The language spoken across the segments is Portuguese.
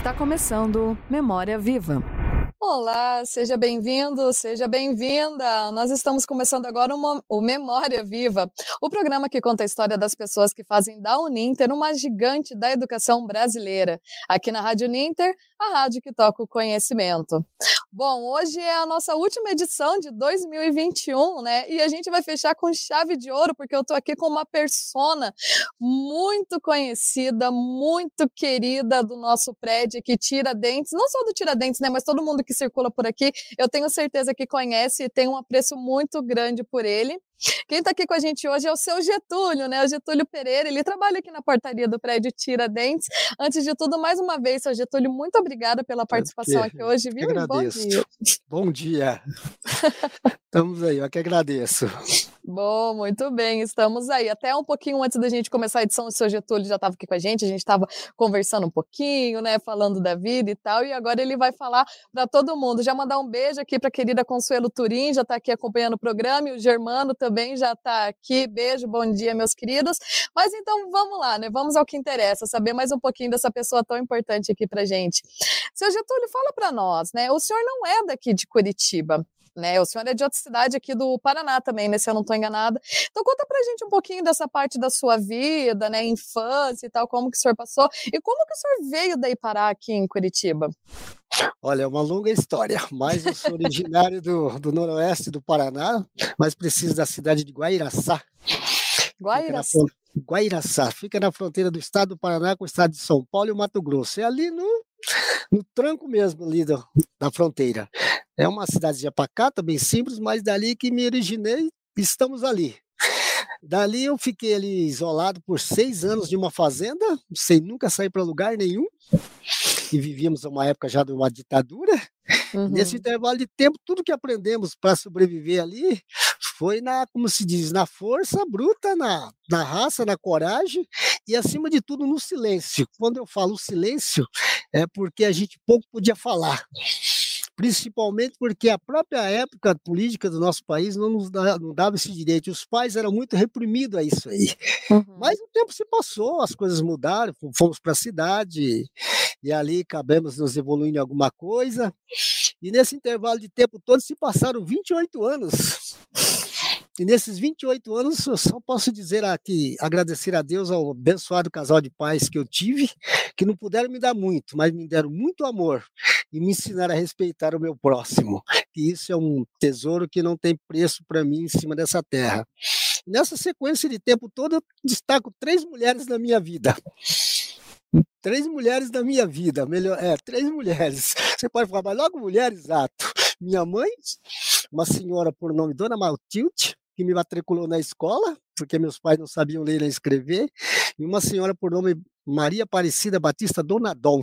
Está começando Memória Viva. Olá, seja bem-vindo, seja bem-vinda. Nós estamos começando agora uma, o Memória Viva, o programa que conta a história das pessoas que fazem da Uninter uma gigante da educação brasileira. Aqui na Rádio Uninter, a rádio que toca o conhecimento. Bom, hoje é a nossa última edição de 2021, né? E a gente vai fechar com chave de ouro, porque eu tô aqui com uma persona muito conhecida, muito querida do nosso prédio que tira dentes, não só do Tiradentes, né, mas todo mundo que circula por aqui, eu tenho certeza que conhece e tem um apreço muito grande por ele. Quem está aqui com a gente hoje é o seu Getúlio, né? O Getúlio Pereira, ele trabalha aqui na portaria do prédio Tiradentes. Antes de tudo, mais uma vez, seu Getúlio, muito obrigada pela participação aqui hoje, viu? Bom dia. Bom dia. Estamos aí, eu que agradeço. Bom, muito bem, estamos aí. Até um pouquinho antes da gente começar a edição, o seu Getúlio já estava aqui com a gente, a gente estava conversando um pouquinho, né, falando da vida e tal, e agora ele vai falar para todo mundo. Já mandar um beijo aqui para a querida Consuelo Turim, já está aqui acompanhando o programa, e o Germano também já está aqui. Beijo, bom dia, meus queridos. Mas então vamos lá, né? Vamos ao que interessa, saber mais um pouquinho dessa pessoa tão importante aqui para gente. Seu Getúlio, fala para nós, né? O senhor não é daqui de Curitiba né? O senhor é de outra cidade aqui do Paraná também, né? Se eu não estou enganada. Então conta pra gente um pouquinho dessa parte da sua vida, né? Infância e tal, como que o senhor passou e como que o senhor veio daí parar aqui em Curitiba? Olha, é uma longa história, mas eu sou originário do, do noroeste do Paraná, mas preciso da cidade de Guairaçá. Guairaçá. Guairaçá, fica na fronteira do estado do Paraná com o estado de São Paulo e o Mato Grosso. É ali no, no tranco mesmo ali do, da fronteira. É uma cidade pacata, bem simples, mas dali que me originei, estamos ali. Dali eu fiquei ali isolado por seis anos de uma fazenda, sem nunca sair para lugar nenhum. E vivíamos uma época já de uma ditadura. Uhum. Nesse intervalo de tempo, tudo que aprendemos para sobreviver ali foi na, como se diz, na força bruta, na, na raça, na coragem e, acima de tudo, no silêncio. Quando eu falo silêncio, é porque a gente pouco podia falar principalmente porque a própria época política do nosso país não nos dava, não dava esse direito. Os pais eram muito reprimidos a isso aí. Uhum. Mas o tempo se passou, as coisas mudaram, fomos para a cidade e ali acabamos nos evoluindo em alguma coisa. E nesse intervalo de tempo todo se passaram 28 anos. E nesses 28 anos, eu só posso dizer aqui, agradecer a Deus ao abençoado casal de pais que eu tive, que não puderam me dar muito, mas me deram muito amor e me ensinaram a respeitar o meu próximo. E isso é um tesouro que não tem preço para mim em cima dessa terra. Nessa sequência de tempo todo, eu destaco três mulheres na minha vida. Três mulheres da minha vida, melhor, é, três mulheres. Você pode falar, mas logo mulheres, exato. Minha mãe, uma senhora por nome Dona Maltilde, que me matriculou na escola, porque meus pais não sabiam ler nem escrever, e uma senhora por nome Maria Aparecida Batista Donadon,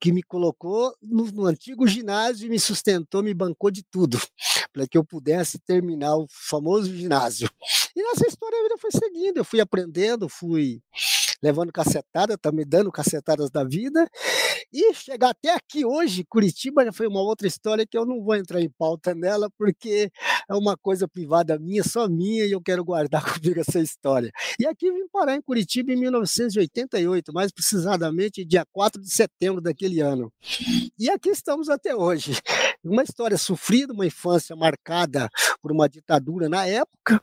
que me colocou no, no, antigo ginásio e me sustentou, me bancou de tudo, para que eu pudesse terminar o famoso ginásio. E nessa história a vida foi seguindo, eu fui aprendendo, fui levando cacetada, tá me dando cacetadas da vida. E chegar até aqui hoje, Curitiba, já foi uma outra história que eu não vou entrar em pauta nela, porque é uma coisa privada minha, só minha, e eu quero guardar comigo essa história. E aqui vim parar em Curitiba em 1988, mais precisamente dia 4 de setembro daquele ano. E aqui estamos até hoje. Uma história sofrida, uma infância marcada por uma ditadura na época,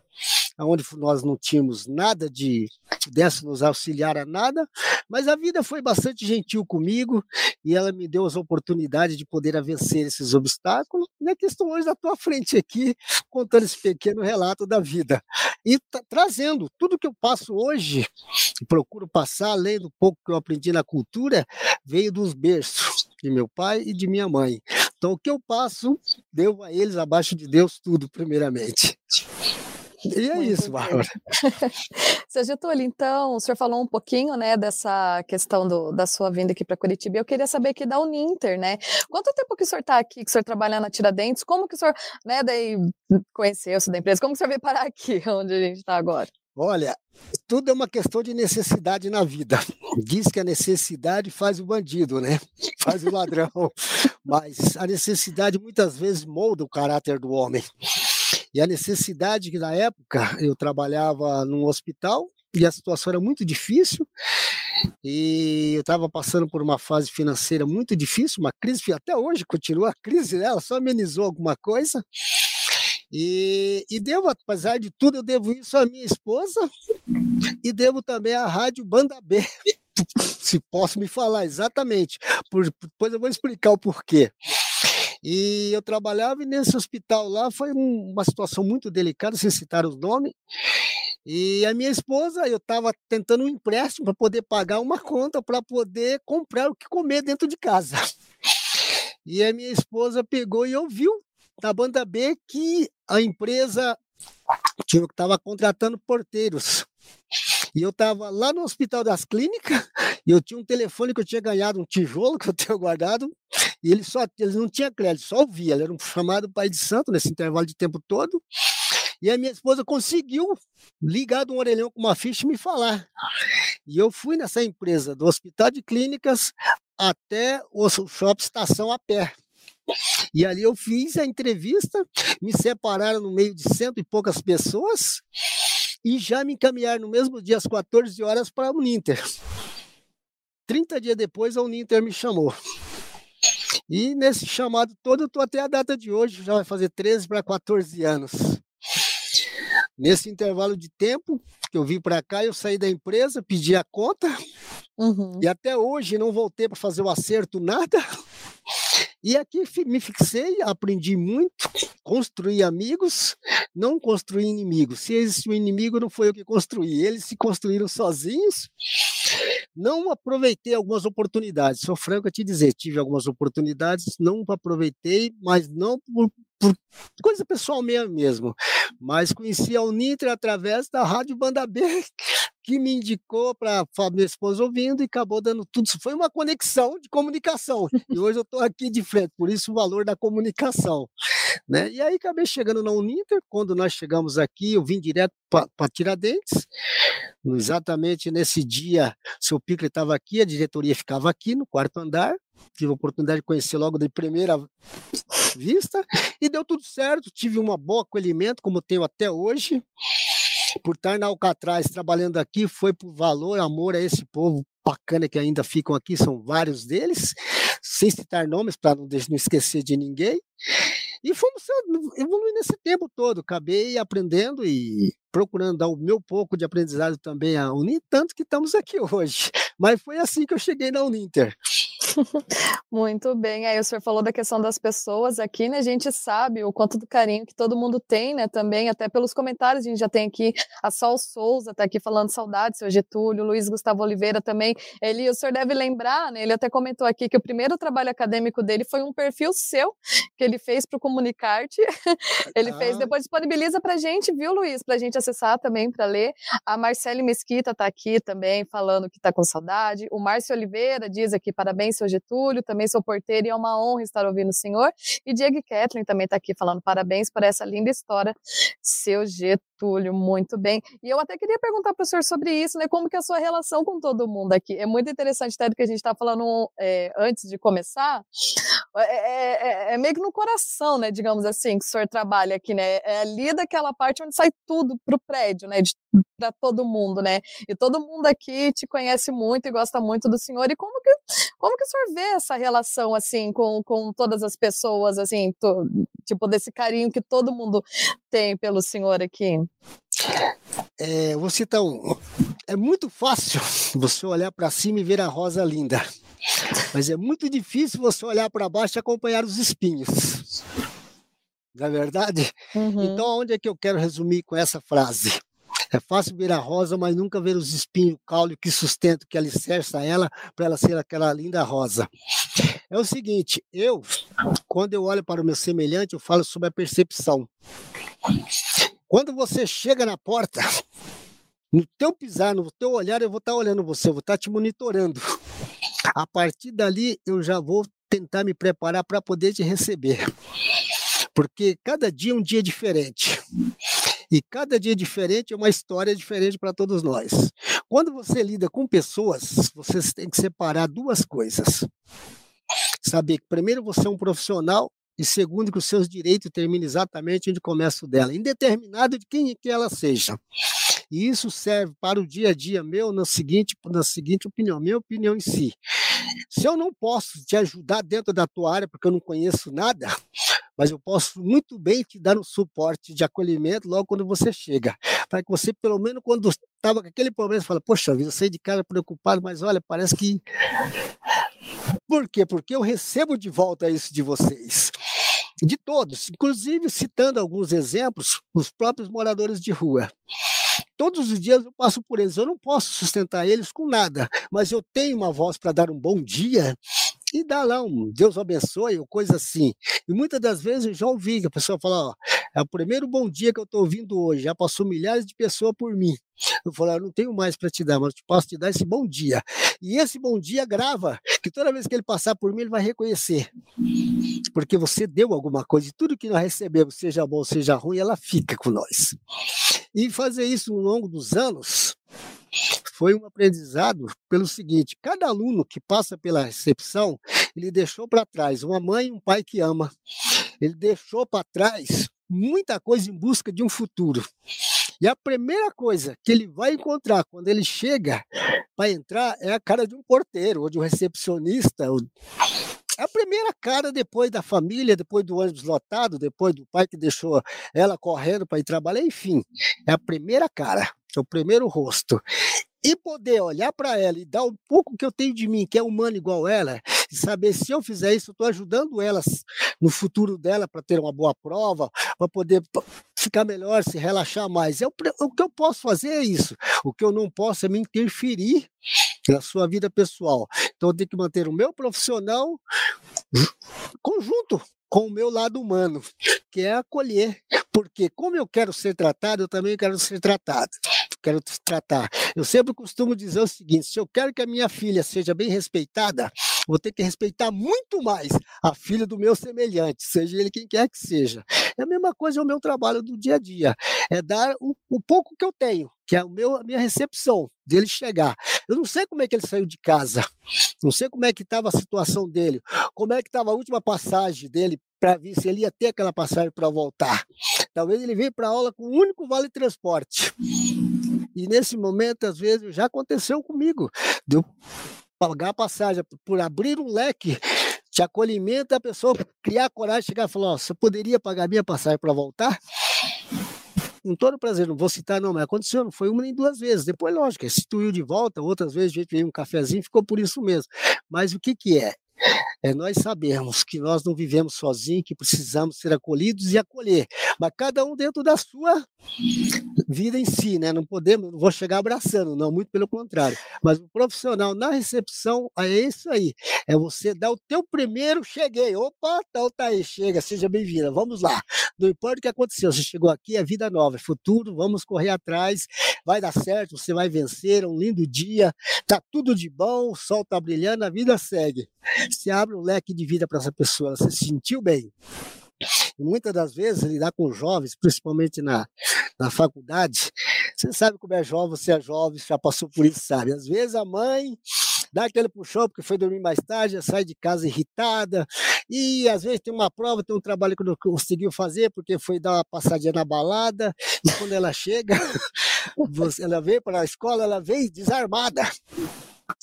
onde nós não tínhamos nada de pudesse nos auxiliar a nada, mas a vida foi bastante gentil comigo e ela me deu as oportunidades de poder vencer esses obstáculos. E aqui estou hoje na tua frente aqui, contando esse pequeno relato da vida e trazendo tudo que eu passo hoje, procuro passar, além do pouco que eu aprendi na cultura, veio dos berços de meu pai e de minha mãe. Então, o que eu passo, devo a eles, abaixo de Deus, tudo, primeiramente. E é Muito isso, Bárbara. Seu Getúlio, então, o senhor falou um pouquinho, né, dessa questão do, da sua vinda aqui para Curitiba. Eu queria saber aqui da Uninter, né? Quanto tempo que o senhor está aqui, que o senhor trabalha na Tiradentes? Como que o senhor, né, daí conheceu-se da empresa? Como que o senhor veio parar aqui, onde a gente está agora? Olha, tudo é uma questão de necessidade na vida. Diz que a necessidade faz o bandido, né? Faz o ladrão. Mas a necessidade muitas vezes molda o caráter do homem. E a necessidade que na época eu trabalhava num hospital e a situação era muito difícil. e eu estava passando por uma fase financeira muito difícil, uma crise, até hoje continua a crise, né? ela só amenizou alguma coisa. E, e devo, apesar de tudo, eu devo isso à minha esposa e devo também à Rádio Banda B. Se posso me falar exatamente, por, depois eu vou explicar o porquê. E eu trabalhava nesse hospital lá foi uma situação muito delicada, sem citar os nomes. E a minha esposa, eu estava tentando um empréstimo para poder pagar uma conta para poder comprar o que comer dentro de casa. E a minha esposa pegou e ouviu da banda B que a empresa estava contratando porteiros. E eu estava lá no Hospital das Clínicas, e eu tinha um telefone que eu tinha ganhado, um tijolo que eu tenho guardado, e ele só ele não tinha crédito, só ouvia. Ele era um chamado pai de santo nesse intervalo de tempo todo. E a minha esposa conseguiu ligar de um orelhão com uma ficha e me falar. E eu fui nessa empresa, do Hospital de Clínicas até o Shopping Estação a pé. E ali eu fiz a entrevista, me separaram no meio de cento e poucas pessoas e já me encaminharam no mesmo dia, às 14 horas, para a Uninter. 30 dias depois, a Uninter me chamou. E nesse chamado todo, eu estou até a data de hoje, já vai fazer 13 para 14 anos. Nesse intervalo de tempo que eu vim para cá, eu saí da empresa, pedi a conta, uhum. e até hoje não voltei para fazer o acerto, nada. E aqui me fixei, aprendi muito, construí amigos, não construí inimigos. Se existe um inimigo, não foi eu que construí, eles se construíram sozinhos. Não aproveitei algumas oportunidades, sou franco a te dizer, tive algumas oportunidades, não aproveitei, mas não por, por coisa pessoal minha mesmo. Mas conheci a Uniter através da Rádio Banda B, que me indicou para minha esposa ouvindo e acabou dando tudo. Foi uma conexão de comunicação. E hoje eu estou aqui de frente, por isso o valor da comunicação. Né? E aí acabei chegando na Uninter. Quando nós chegamos aqui, eu vim direto para Tiradentes. Exatamente nesse dia, seu Picle estava aqui, a diretoria ficava aqui no quarto andar. Tive a oportunidade de conhecer logo de primeira vista e deu tudo certo. Tive um bom acolhimento, como tenho até hoje por estar na Alcatraz trabalhando aqui, foi por valor, amor a esse povo bacana que ainda ficam aqui, são vários deles, sem citar nomes para não, não esquecer de ninguém. E fomos evoluindo nesse tempo todo, acabei aprendendo e procurando dar o meu pouco de aprendizado também à Uninter, tanto que estamos aqui hoje. Mas foi assim que eu cheguei na Uninter. Muito bem. Aí o senhor falou da questão das pessoas aqui, né? A gente sabe o quanto do carinho que todo mundo tem, né? Também, até pelos comentários, a gente já tem aqui a Sol Souza, tá aqui falando saudade, seu Getúlio, Luiz Gustavo Oliveira também. Ele, o senhor deve lembrar, né? Ele até comentou aqui que o primeiro trabalho acadêmico dele foi um perfil seu, que ele fez para o Comunicarte. ele ah. fez, depois disponibiliza pra gente, viu, Luiz? Pra gente acessar também, para ler. A Marcele Mesquita tá aqui também, falando que tá com saudade. O Márcio Oliveira diz aqui, parabéns, seu Getúlio, também sou porteiro e é uma honra estar ouvindo o senhor. E Diego Kathleen também está aqui falando parabéns por essa linda história, seu Getúlio, muito bem. E eu até queria perguntar para o senhor sobre isso, né? Como que é a sua relação com todo mundo aqui? É muito interessante, até do que a gente está falando é, antes de começar. É, é, é, é, meio que no coração, né? Digamos assim, que o senhor trabalha aqui, né? É ali daquela parte onde sai tudo para o prédio, né? Para todo mundo, né? E todo mundo aqui te conhece muito e gosta muito do senhor. E como como que o senhor vê essa relação, assim, com, com todas as pessoas, assim, to, tipo, desse carinho que todo mundo tem pelo senhor aqui? É, você então, é muito fácil você olhar para cima e ver a rosa linda, mas é muito difícil você olhar para baixo e acompanhar os espinhos. Não é verdade? Uhum. Então, onde é que eu quero resumir com essa frase? É fácil ver a rosa, mas nunca ver os espinhos, o caule que sustenta, que alicerça ela, para ela ser aquela linda rosa. É o seguinte, eu, quando eu olho para o meu semelhante, eu falo sobre a percepção. Quando você chega na porta, no teu pisar, no teu olhar, eu vou estar olhando você, eu vou estar te monitorando. A partir dali, eu já vou tentar me preparar para poder te receber. Porque cada dia é um dia diferente. E cada dia diferente é uma história diferente para todos nós. Quando você lida com pessoas, você tem que separar duas coisas. Saber que, primeiro, você é um profissional e segundo que os seus direitos terminam exatamente onde começa o dela, indeterminado de quem que ela seja. E isso serve para o dia a dia meu na seguinte, na seguinte opinião, minha opinião em si. Se eu não posso te ajudar dentro da tua área, porque eu não conheço nada, mas eu posso muito bem te dar um suporte de acolhimento logo quando você chega, para que você, pelo menos quando estava com aquele problema, fala, poxa vida, eu saí de casa preocupado, mas olha, parece que... Por quê? Porque eu recebo de volta isso de vocês de todos, inclusive citando alguns exemplos, os próprios moradores de rua. Todos os dias eu passo por eles, eu não posso sustentar eles com nada, mas eu tenho uma voz para dar um bom dia e dar lá um Deus abençoe ou coisa assim. E muitas das vezes eu já ouvi que a pessoa fala, ó, é o primeiro bom dia que eu estou ouvindo hoje, já passou milhares de pessoas por mim. Eu falo, eu não tenho mais para te dar, mas eu posso te dar esse bom dia. E esse bom dia grava, que toda vez que ele passar por mim, ele vai reconhecer. Porque você deu alguma coisa, e tudo que nós recebemos, seja bom, seja ruim, ela fica com nós. E fazer isso ao longo dos anos, foi um aprendizado pelo seguinte: cada aluno que passa pela recepção, ele deixou para trás uma mãe e um pai que ama. Ele deixou para trás muita coisa em busca de um futuro. E a primeira coisa que ele vai encontrar quando ele chega para entrar é a cara de um porteiro ou de um recepcionista. É a primeira cara depois da família, depois do ônibus lotado, depois do pai que deixou ela correndo para ir trabalhar, enfim. É a primeira cara, é o primeiro rosto e poder olhar para ela e dar um pouco que eu tenho de mim, que é humano igual ela, e saber se eu fizer isso, eu estou ajudando elas no futuro dela para ter uma boa prova, para poder ficar melhor, se relaxar mais. Eu, o que eu posso fazer é isso. O que eu não posso é me interferir na sua vida pessoal. Então eu tenho que manter o meu profissional conjunto com o meu lado humano, que é acolher. Porque como eu quero ser tratado, eu também quero ser tratado quero tratar. Eu sempre costumo dizer o seguinte: se eu quero que a minha filha seja bem respeitada, vou ter que respeitar muito mais a filha do meu semelhante, seja ele quem quer que seja. É a mesma coisa é o meu trabalho do dia a dia, é dar o, o pouco que eu tenho, que é o meu, a minha recepção dele chegar. Eu não sei como é que ele saiu de casa, não sei como é que estava a situação dele, como é que estava a última passagem dele para ver se ele ia ter aquela passagem para voltar. Talvez ele veio para aula com o um único vale transporte. E nesse momento, às vezes, já aconteceu comigo, de eu pagar passagem por abrir um leque de acolhimento, a pessoa criar coragem, chegar e falar: oh, você poderia pagar minha passagem para voltar? com todo prazer, não vou citar não, mas aconteceu, não foi uma nem duas vezes. Depois, lógico, instituiu de volta, outras vezes a gente veio um cafezinho, ficou por isso mesmo. Mas o que que é? É nós sabermos que nós não vivemos sozinhos, que precisamos ser acolhidos e acolher, mas cada um dentro da sua vida em si, né? Não podemos, não vou chegar abraçando, não, muito pelo contrário. Mas o profissional na recepção é isso aí, é você dar o teu primeiro cheguei, opa, então tá aí, chega, seja bem-vinda, vamos lá. Não importa o que aconteceu, você chegou aqui, é vida nova, é futuro, vamos correr atrás, vai dar certo, você vai vencer, é um lindo dia, tá tudo de bom, o sol tá brilhando, a vida segue. Se abre um leque de vida para essa pessoa, ela se sentiu bem. Muitas das vezes, lidar com jovens, principalmente na, na faculdade, você sabe como é jovem, você é jovem, já passou por isso, sabe? Às vezes a mãe dá aquele puxão porque foi dormir mais tarde, sai de casa irritada, e às vezes tem uma prova, tem um trabalho que não conseguiu fazer porque foi dar uma passadinha na balada, e quando ela chega, ela vem para a escola, ela vem desarmada.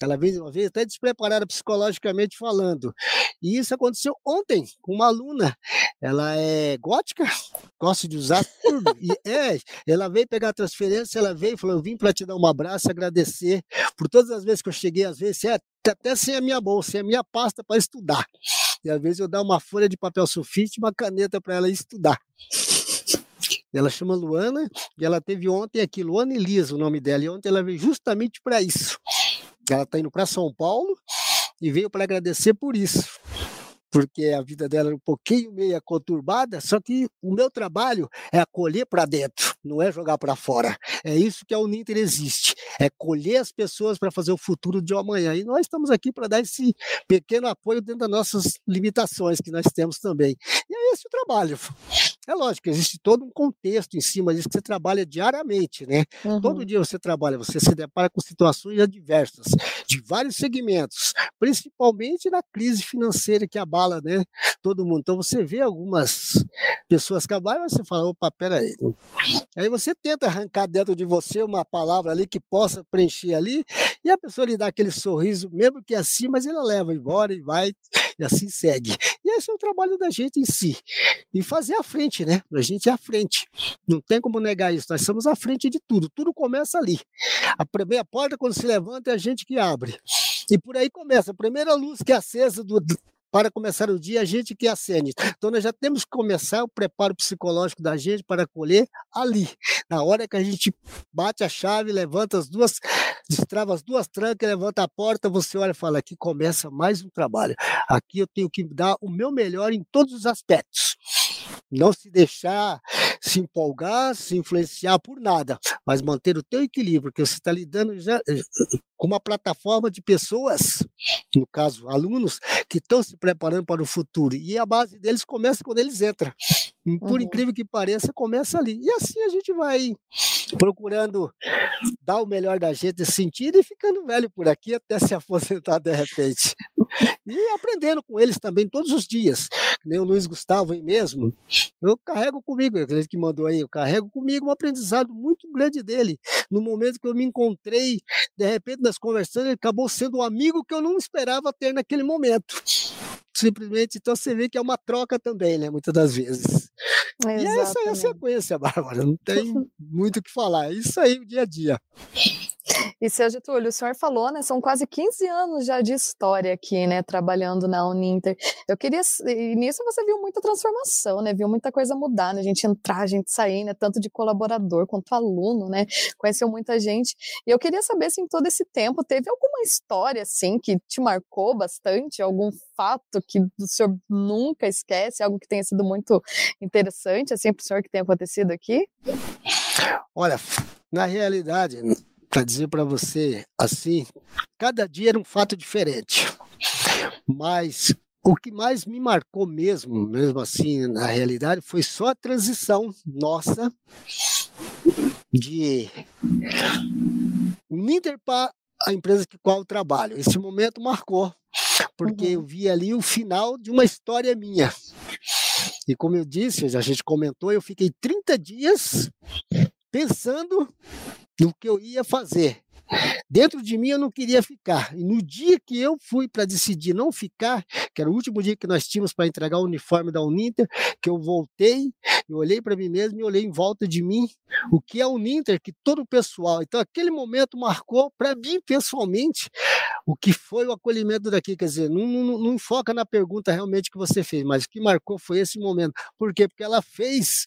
Ela veio uma vez até despreparada psicologicamente falando. E isso aconteceu ontem com uma aluna. Ela é gótica, gosta de usar tudo. E é, ela veio pegar a transferência, ela veio e falou: Eu vim para te dar um abraço, agradecer por todas as vezes que eu cheguei, às vezes, é, até sem a minha bolsa, sem a minha pasta para estudar. E às vezes eu dar uma folha de papel sulfite e uma caneta para ela estudar. Ela chama Luana e ela teve ontem aqui, Luana Elisa, o nome dela, e ontem ela veio justamente para isso. Ela está indo para São Paulo e veio para agradecer por isso. Porque a vida dela era um pouquinho meio conturbada, só que o meu trabalho é acolher para dentro, não é jogar para fora. É isso que a Uninter existe, é colher as pessoas para fazer o futuro de amanhã. E nós estamos aqui para dar esse pequeno apoio dentro das nossas limitações que nós temos também. E é esse o trabalho. É lógico, existe todo um contexto em cima disso que você trabalha diariamente, né? Uhum. Todo dia você trabalha, você se depara com situações adversas, de vários segmentos, principalmente na crise financeira que abala, né? Todo mundo. Então você vê algumas pessoas que abalam e você fala, opa, peraí. Aí você tenta arrancar dentro de você uma palavra ali que possa preencher ali, e a pessoa lhe dá aquele sorriso, mesmo que assim, mas ela leva embora e vai, e assim segue. E esse é o trabalho da gente em si. E fazer a frente, né? A gente é a frente. Não tem como negar isso. Nós somos a frente de tudo. Tudo começa ali. A primeira porta, quando se levanta, é a gente que abre. E por aí começa. A primeira luz que é acesa do, para começar o dia, a gente que acende. Então, nós já temos que começar o preparo psicológico da gente para colher ali, na hora que a gente bate a chave, levanta as duas, destrava as duas trancas, levanta a porta, você olha e fala: aqui começa mais um trabalho. Aqui eu tenho que dar o meu melhor em todos os aspectos. Não se deixar se empolgar, se influenciar por nada, mas manter o teu equilíbrio, porque você está lidando já eh, com uma plataforma de pessoas, no caso, alunos, que estão se preparando para o futuro. E a base deles começa quando eles entram. Por uhum. incrível que pareça, começa ali. E assim a gente vai procurando dar o melhor da gente nesse sentido e ficando velho por aqui até se aposentar de repente. E aprendendo com eles também todos os dias. Nem o Luiz Gustavo aí mesmo, eu carrego comigo, aquele que mandou aí, eu carrego comigo um aprendizado muito grande dele. No momento que eu me encontrei, de repente, nas conversas, ele acabou sendo um amigo que eu não esperava ter naquele momento. Simplesmente, então você vê que é uma troca também, né? Muitas das vezes. E essa é a sequência, Bárbara. Não tem muito o que falar. É isso aí, o dia a dia. E seu Getúlio, o senhor falou, né? São quase 15 anos já de história aqui, né? Trabalhando na Uninter. Eu queria. E nisso você viu muita transformação, né? Viu muita coisa mudar, né? A gente entrar, a gente sair, né? Tanto de colaborador quanto aluno, né? Conheceu muita gente. E eu queria saber se em todo esse tempo teve alguma história, assim, que te marcou bastante, algum fato que o senhor nunca esquece, algo que tenha sido muito interessante, assim, para o senhor que tem acontecido aqui? Olha, na realidade, para dizer para você assim, cada dia era um fato diferente. Mas o que mais me marcou mesmo, mesmo assim, na realidade, foi só a transição nossa de Ninter para a empresa que qual eu trabalho. Esse momento marcou, porque uhum. eu vi ali o final de uma história minha. E como eu disse, a gente comentou, eu fiquei 30 dias pensando no que eu ia fazer. Dentro de mim eu não queria ficar. E no dia que eu fui para decidir não ficar, que era o último dia que nós tínhamos para entregar o uniforme da Uninter, que eu voltei, eu olhei para mim mesmo e olhei em volta de mim o que é a Uninter, que todo o pessoal. Então aquele momento marcou para mim pessoalmente o que foi o acolhimento daqui. Quer dizer, não, não, não foca na pergunta realmente que você fez, mas o que marcou foi esse momento. Por quê? Porque ela fez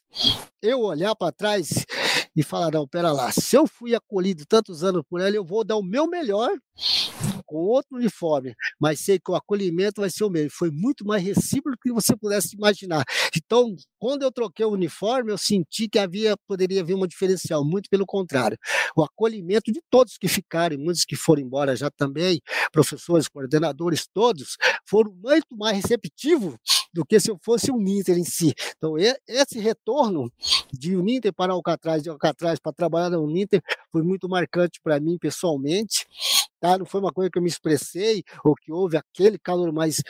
eu olhar para trás e falar: não, pera lá, se eu fui acolhido tantos anos por ela, eu vou dar o meu melhor com outro uniforme, mas sei que o acolhimento vai ser o mesmo. Foi muito mais recíproco do que você pudesse imaginar. Então, quando eu troquei o uniforme, eu senti que havia poderia haver um diferencial, muito pelo contrário. O acolhimento de todos que ficaram, muitos que foram embora já também, professores, coordenadores, todos, foram muito mais receptivos do que se eu fosse o Ninter em si. Então, esse retorno de Uninter para Alcatraz, de Alcatraz para trabalhar no Uninter, foi muito marcante para mim pessoalmente. Tá? Não foi uma coisa que eu me expressei ou que houve aquele calor, mas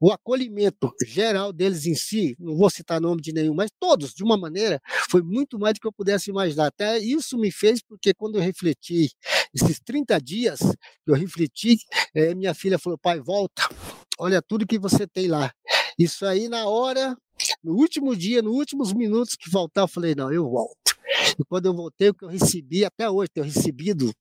o acolhimento geral deles em si, não vou citar nome de nenhum, mas todos, de uma maneira, foi muito mais do que eu pudesse imaginar. Até isso me fez, porque quando eu refleti, esses 30 dias, eu refleti, é, minha filha falou, pai, volta, olha tudo que você tem lá. Isso aí, na hora, no último dia, nos últimos minutos que faltar, eu falei, não, eu volto. E quando eu voltei, o que eu recebi, até hoje, tenho recebido,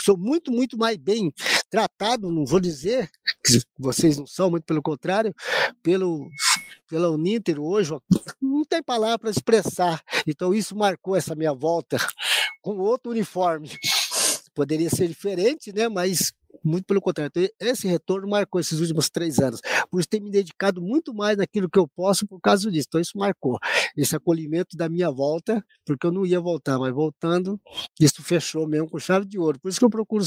sou muito, muito mais bem tratado, não vou dizer que vocês não são, muito pelo contrário, pelo pela Uninter hoje, não tem palavra para expressar. Então isso marcou essa minha volta com outro uniforme. Poderia ser diferente, né? Mas muito pelo contrário. Então, esse retorno marcou esses últimos três anos. Por isso, ter me dedicado muito mais naquilo que eu posso por causa disso. Então, isso marcou esse acolhimento da minha volta, porque eu não ia voltar, mas voltando, isso fechou mesmo com chave de ouro. Por isso que eu procuro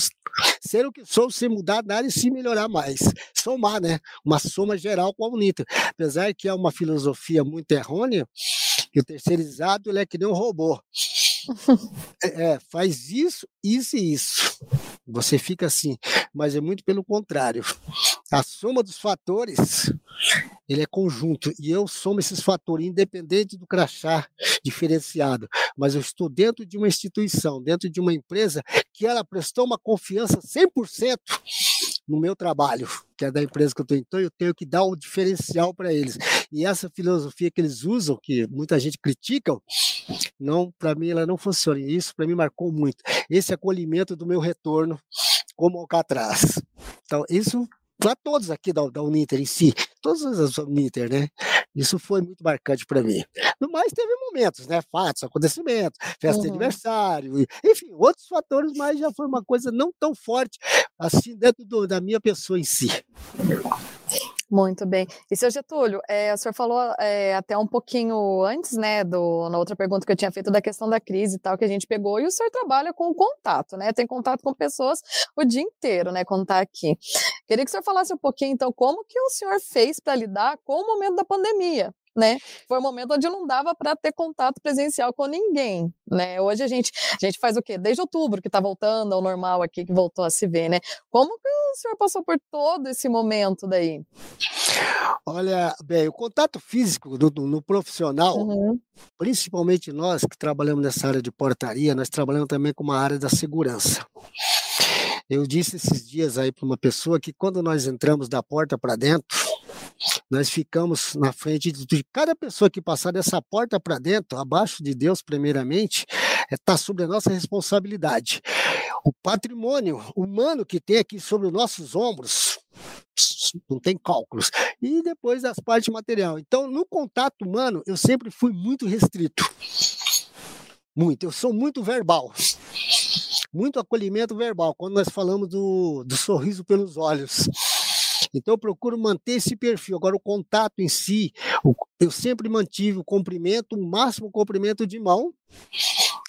ser o que sou, sem mudar nada e se melhorar mais. Somar, né? Uma soma geral com a Unita. Apesar que é uma filosofia muito errônea, que o terceirizado ele é que nem um robô. É, é, faz isso, isso e isso. Você fica assim, mas é muito pelo contrário. A soma dos fatores, ele é conjunto, e eu somo esses fatores, independente do crachá diferenciado, mas eu estou dentro de uma instituição, dentro de uma empresa, que ela prestou uma confiança 100% no meu trabalho, que é da empresa que eu estou, então eu tenho que dar o um diferencial para eles. E essa filosofia que eles usam, que muita gente critica, não, para mim ela não funciona. E isso para mim marcou muito. Esse acolhimento do meu retorno como Alcatraz. Então, isso para todos aqui da, da Uninter em si, todas as Uninter, né? Isso foi muito marcante para mim. No mais, teve momentos, né? Fatos, acontecimentos, festa uhum. de aniversário, enfim, outros fatores, mas já foi uma coisa não tão forte assim dentro do, da minha pessoa em si. Muito bem. E seu Getúlio, é, o senhor falou é, até um pouquinho antes, né, do, na outra pergunta que eu tinha feito da questão da crise e tal, que a gente pegou, e o senhor trabalha com o contato, né? Tem contato com pessoas o dia inteiro, né, quando tá aqui. Queria que o senhor falasse um pouquinho, então, como que o senhor fez para lidar com o momento da pandemia? Né? Foi um momento onde não dava para ter contato presencial com ninguém, né? Hoje a gente, a gente faz o quê? Desde outubro que está voltando ao normal aqui, que voltou a se ver, né? Como que o senhor passou por todo esse momento daí? Olha, bem, o contato físico do, no profissional, uhum. principalmente nós que trabalhamos nessa área de portaria, nós trabalhamos também com uma área da segurança. Eu disse esses dias aí para uma pessoa que quando nós entramos da porta para dentro, nós ficamos na frente de cada pessoa que passar dessa porta para dentro, abaixo de Deus, primeiramente, está é, sobre a nossa responsabilidade. O patrimônio humano que tem aqui sobre os nossos ombros, não tem cálculos. E depois as partes material. Então, no contato humano, eu sempre fui muito restrito. Muito. Eu sou muito verbal. Muito acolhimento verbal. Quando nós falamos do, do sorriso pelos olhos. Então eu procuro manter esse perfil. Agora, o contato em si, eu sempre mantive o comprimento, o máximo comprimento de mão,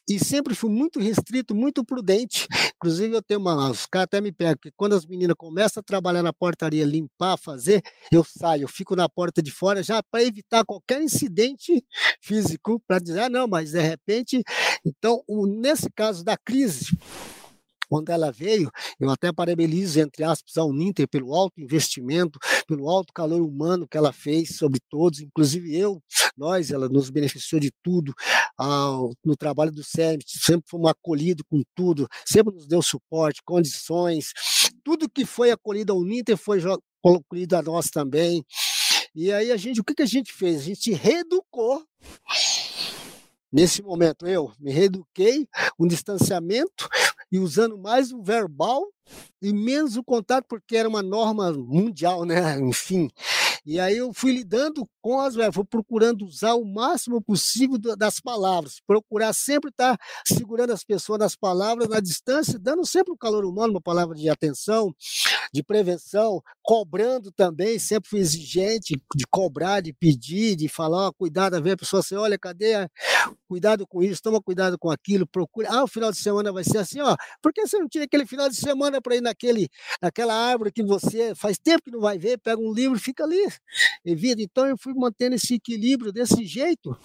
e sempre fui muito restrito, muito prudente. Inclusive, eu tenho uma. Os caras até me pegam, que quando as meninas começam a trabalhar na portaria, limpar, fazer, eu saio, eu fico na porta de fora já para evitar qualquer incidente físico, para dizer, ah, não, mas de repente. Então, nesse caso da crise, quando ela veio, eu até parabenizo, entre aspas, a Uninter pelo alto investimento, pelo alto calor humano que ela fez sobre todos, inclusive eu, nós, ela nos beneficiou de tudo ao, no trabalho do CERMIT, sempre fomos acolhidos com tudo, sempre nos deu suporte, condições, tudo que foi acolhido ao Uninter foi acolhido a nós também. E aí a gente, o que, que a gente fez? A gente reeducou Nesse momento, eu me reeduquei, um distanciamento, e usando mais o verbal e menos o contato, porque era uma norma mundial, né? Enfim. E aí eu fui lidando com as verbas, fui procurando usar o máximo possível das palavras, procurar sempre estar segurando as pessoas nas palavras, na distância, dando sempre o um calor humano, uma palavra de atenção, de prevenção, cobrando também, sempre fui exigente de cobrar, de pedir, de falar, oh, cuidado, ver a pessoa assim, olha, cadê? A... Cuidado com isso, toma cuidado com aquilo, procura. Ah, o final de semana vai ser assim, ó. Por que você não tira aquele final de semana para ir naquele, naquela árvore que você faz tempo que não vai ver, pega um livro, fica ali, evita. Então eu fui mantendo esse equilíbrio desse jeito.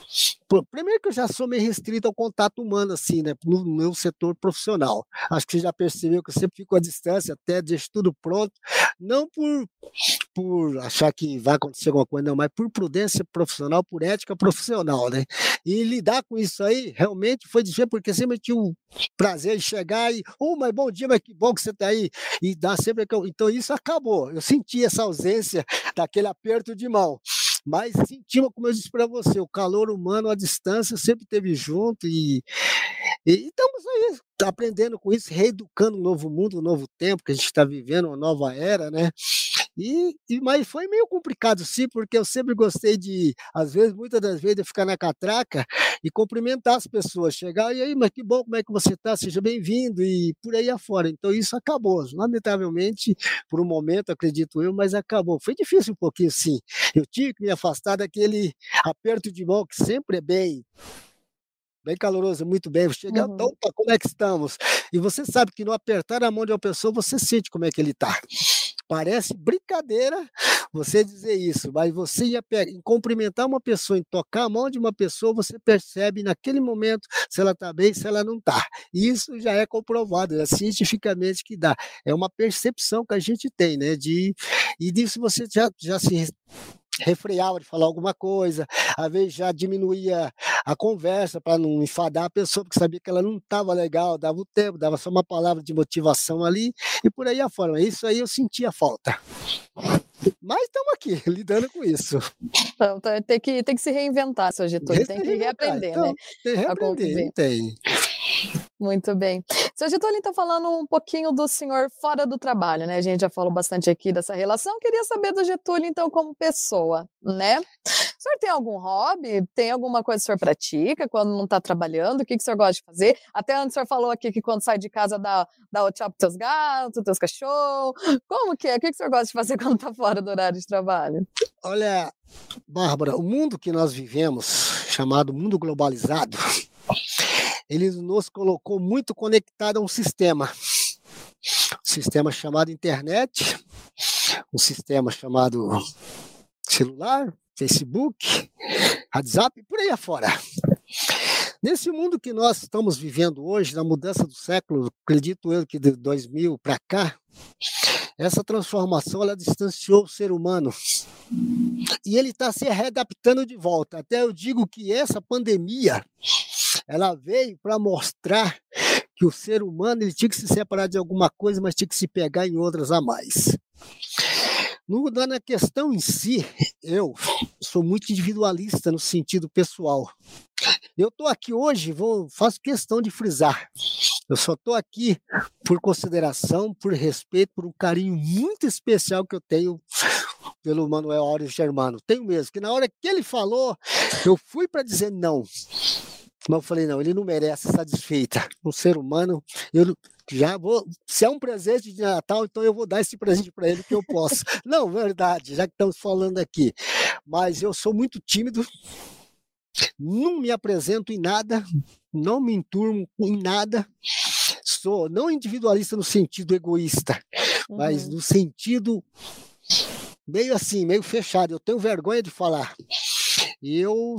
Primeiro que eu já sou meio restrito ao contato humano, assim, né? No meu setor profissional. Acho que você já percebeu que eu sempre fico à distância, até deixo tudo pronto. Não por, por achar que vai acontecer alguma coisa, não, mas por prudência profissional, por ética profissional, né? E lidar com isso aí realmente foi dizer, porque sempre tinha o prazer de chegar e, oh, mas bom dia, mas que bom que você está aí. E dá sempre. Então isso acabou. Eu senti essa ausência daquele aperto de mão mas sentimos, como eu disse para você, o calor humano, a distância sempre esteve junto e, e estamos aí aprendendo com isso, reeducando um novo mundo, um novo tempo que a gente está vivendo, uma nova era, né? E, e, mas foi meio complicado, sim, porque eu sempre gostei de, às vezes, muitas das vezes, de ficar na catraca e cumprimentar as pessoas, chegar, e aí, mas que bom, como é que você está? Seja bem-vindo, e por aí afora. Então, isso acabou, lamentavelmente, por um momento, acredito eu, mas acabou. Foi difícil um pouquinho, sim. Eu tive que me afastar daquele aperto de mão que sempre é bem bem caloroso, muito bem. Chega, uhum. opa, como é que estamos? E você sabe que no apertar a mão de uma pessoa, você sente como é que ele está. Parece brincadeira você dizer isso, mas você ia pegar, em cumprimentar uma pessoa, em tocar a mão de uma pessoa, você percebe naquele momento se ela está bem, se ela não está. Isso já é comprovado, é cientificamente que dá. É uma percepção que a gente tem, né? De, e disso você já, já se refreava de falar alguma coisa, às vezes já diminuía a conversa para não enfadar a pessoa, porque sabia que ela não estava legal, dava o tempo, dava só uma palavra de motivação ali, e por aí afora. Isso aí eu sentia falta. Mas estamos aqui, lidando com isso. Então, tá, tem, que, tem que se reinventar, seu Getúlio, tem que reaprender, então, né? Tem que reaprender, tem. Muito bem. Seu Getúlio, então, falando um pouquinho do senhor fora do trabalho, né? A gente já falou bastante aqui dessa relação. Queria saber do Getúlio, então, como pessoa, né? O senhor tem algum hobby? Tem alguma coisa que o senhor pratica quando não está trabalhando? O que, que o senhor gosta de fazer? Até antes o senhor falou aqui que quando sai de casa dá, dá o tchau para teus gatos, teus cachorros. Como que é? O que, que o senhor gosta de fazer quando está fora do horário de trabalho? Olha, Bárbara, o mundo que nós vivemos, chamado mundo globalizado, ele nos colocou muito conectado a um sistema. Um sistema chamado internet, um sistema chamado celular, Facebook, WhatsApp, por aí afora. Nesse mundo que nós estamos vivendo hoje, na mudança do século, acredito eu que de 2000 para cá, essa transformação ela distanciou o ser humano e ele está se readaptando de volta. Até eu digo que essa pandemia ela veio para mostrar que o ser humano ele tinha que se separar de alguma coisa, mas tinha que se pegar em outras a mais. No, na questão em si, eu sou muito individualista no sentido pessoal. Eu estou aqui hoje, vou, faço questão de frisar. Eu só estou aqui por consideração, por respeito, por um carinho muito especial que eu tenho pelo Manuel Áureo Germano. Tenho mesmo, que na hora que ele falou, eu fui para dizer não. Mas eu falei, não, ele não merece satisfeita. Um ser humano, eu já vou. Se é um presente de Natal, então eu vou dar esse presente para ele que eu posso. não, verdade, já que estamos falando aqui. Mas eu sou muito tímido, não me apresento em nada, não me enturmo em nada. Sou não individualista no sentido egoísta, uhum. mas no sentido meio assim, meio fechado. Eu tenho vergonha de falar. E eu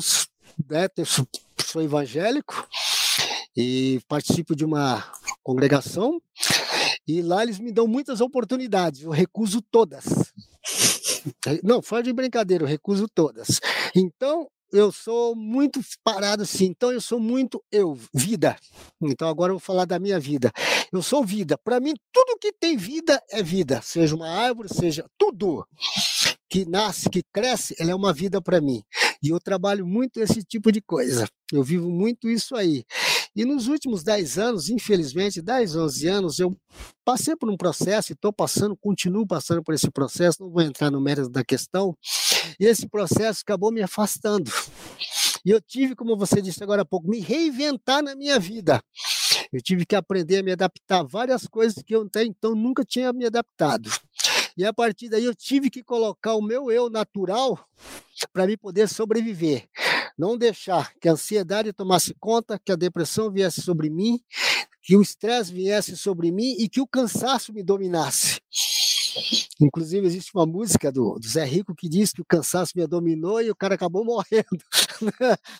né, sou evangélico e participo de uma congregação e lá eles me dão muitas oportunidades, eu recuso todas. Não, fora de brincadeira, eu recuso todas. Então, eu sou muito parado assim, então eu sou muito eu, vida. Então agora eu vou falar da minha vida. Eu sou vida. Para mim, tudo que tem vida é vida, seja uma árvore, seja tudo que nasce, que cresce, ela é uma vida para mim. E eu trabalho muito esse tipo de coisa. Eu vivo muito isso aí. E nos últimos 10 anos, infelizmente, 10, 11 anos, eu passei por um processo e estou passando, continuo passando por esse processo, não vou entrar no mérito da questão, e esse processo acabou me afastando. E eu tive, como você disse agora há pouco, me reinventar na minha vida. Eu tive que aprender a me adaptar a várias coisas que eu até então nunca tinha me adaptado. E a partir daí eu tive que colocar o meu eu natural para me poder sobreviver. Não deixar que a ansiedade tomasse conta, que a depressão viesse sobre mim, que o estresse viesse sobre mim e que o cansaço me dominasse. Inclusive, existe uma música do, do, Zé Rico que diz que o cansaço me dominou e o cara acabou morrendo.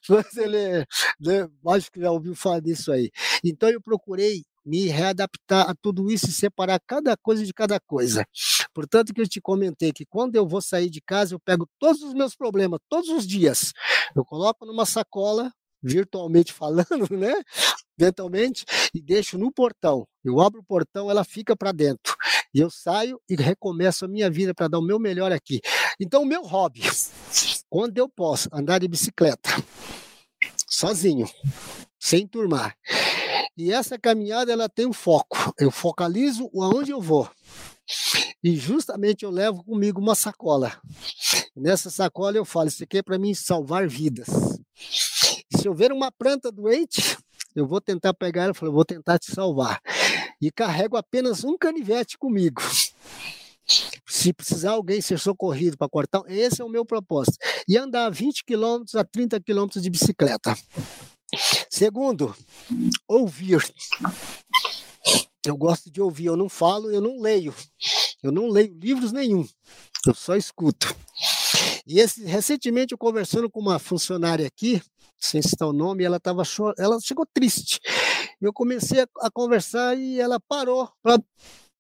Mas ele, né, acho que já ouviu falar disso aí. Então, eu procurei me readaptar a tudo isso e separar cada coisa de cada coisa. Portanto, que eu te comentei que quando eu vou sair de casa, eu pego todos os meus problemas, todos os dias, eu coloco numa sacola, virtualmente falando, né? Mentalmente, e deixo no portão. Eu abro o portão, ela fica para dentro. E eu saio e recomeço a minha vida para dar o meu melhor aqui. Então, o meu hobby, quando eu posso andar de bicicleta, sozinho, sem turmar, e essa caminhada ela tem um foco. Eu focalizo aonde eu vou. E justamente eu levo comigo uma sacola. Nessa sacola eu falo: Isso aqui é para mim salvar vidas. Se eu ver uma planta doente, eu vou tentar pegar ela, eu falo, vou tentar te salvar. E carrego apenas um canivete comigo. Se precisar alguém ser socorrido para cortar, esse é o meu propósito. E andar 20 quilômetros a 30 quilômetros de bicicleta. Segundo, ouvir. Eu gosto de ouvir, eu não falo, eu não leio. Eu não leio livros nenhum, eu só escuto. E esse, recentemente eu conversando com uma funcionária aqui, sem citar o nome, ela tava ela chegou triste. Eu comecei a, a conversar e ela parou, pra,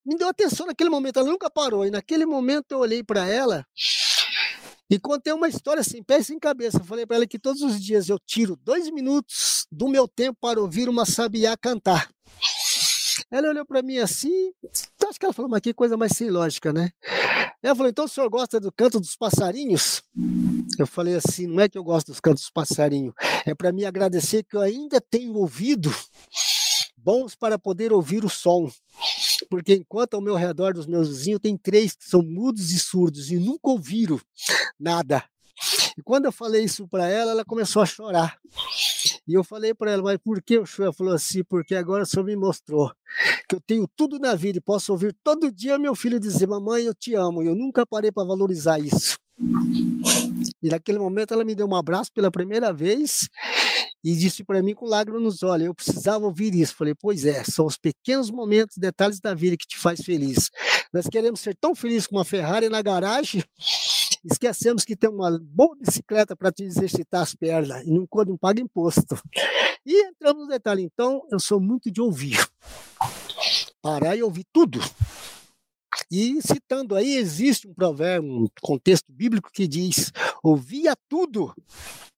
me deu atenção naquele momento, ela nunca parou. E naquele momento eu olhei para ela e contei uma história sem pé sem cabeça. Falei para ela que todos os dias eu tiro dois minutos do meu tempo para ouvir uma sabiá cantar. Ela olhou para mim assim, acho que ela falou, mas que coisa mais sem lógica, né? Ela falou, então o senhor gosta do canto dos passarinhos? Eu falei assim, não é que eu gosto dos cantos dos passarinhos, é para me agradecer que eu ainda tenho ouvido bons para poder ouvir o som. Porque enquanto ao meu redor dos meus vizinhos tem três que são mudos e surdos e nunca ouviram nada. E quando eu falei isso para ela, ela começou a chorar. E eu falei para ela, mas por que choro? Ela falou assim, porque agora o senhor me mostrou que eu tenho tudo na vida e posso ouvir todo dia meu filho dizer, mamãe, eu te amo. E eu nunca parei para valorizar isso. E naquele momento ela me deu um abraço pela primeira vez e disse para mim com lágrimas nos olhos, eu precisava ouvir isso. Falei, pois é, são os pequenos momentos, detalhes da vida que te faz feliz. Nós queremos ser tão felizes com uma Ferrari na garagem, esquecemos que tem uma boa bicicleta para te exercitar as pernas e não, não paga imposto. E entramos no detalhe, então, eu sou muito de ouvir. Parar e ouvir tudo. E citando aí, existe um provérbio, um contexto bíblico que diz: ouvia tudo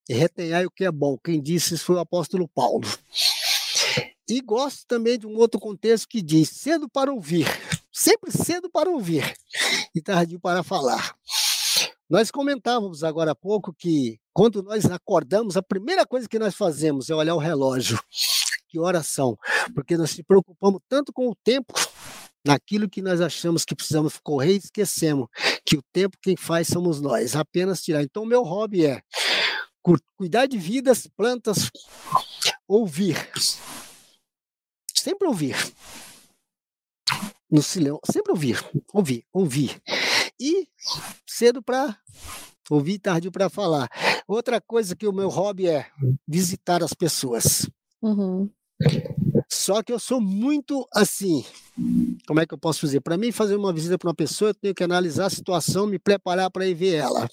e retenhai o que é bom. Quem disse isso foi o apóstolo Paulo. E gosto também de um outro contexto que diz: cedo para ouvir, sempre cedo para ouvir e tardio para falar. Nós comentávamos agora há pouco que quando nós acordamos, a primeira coisa que nós fazemos é olhar o relógio. Que oração, porque nós nos preocupamos tanto com o tempo naquilo que nós achamos que precisamos correr e esquecemos que o tempo quem faz somos nós, apenas tirar. Então, meu hobby é cuidar de vidas, plantas, ouvir. Sempre ouvir. No silêncio, sempre ouvir, ouvir, ouvir. E cedo para ouvir, tarde para falar. Outra coisa que o meu hobby é visitar as pessoas. Uhum. Só que eu sou muito assim. Como é que eu posso fazer? Para mim, fazer uma visita para uma pessoa, eu tenho que analisar a situação, me preparar para ir ver ela.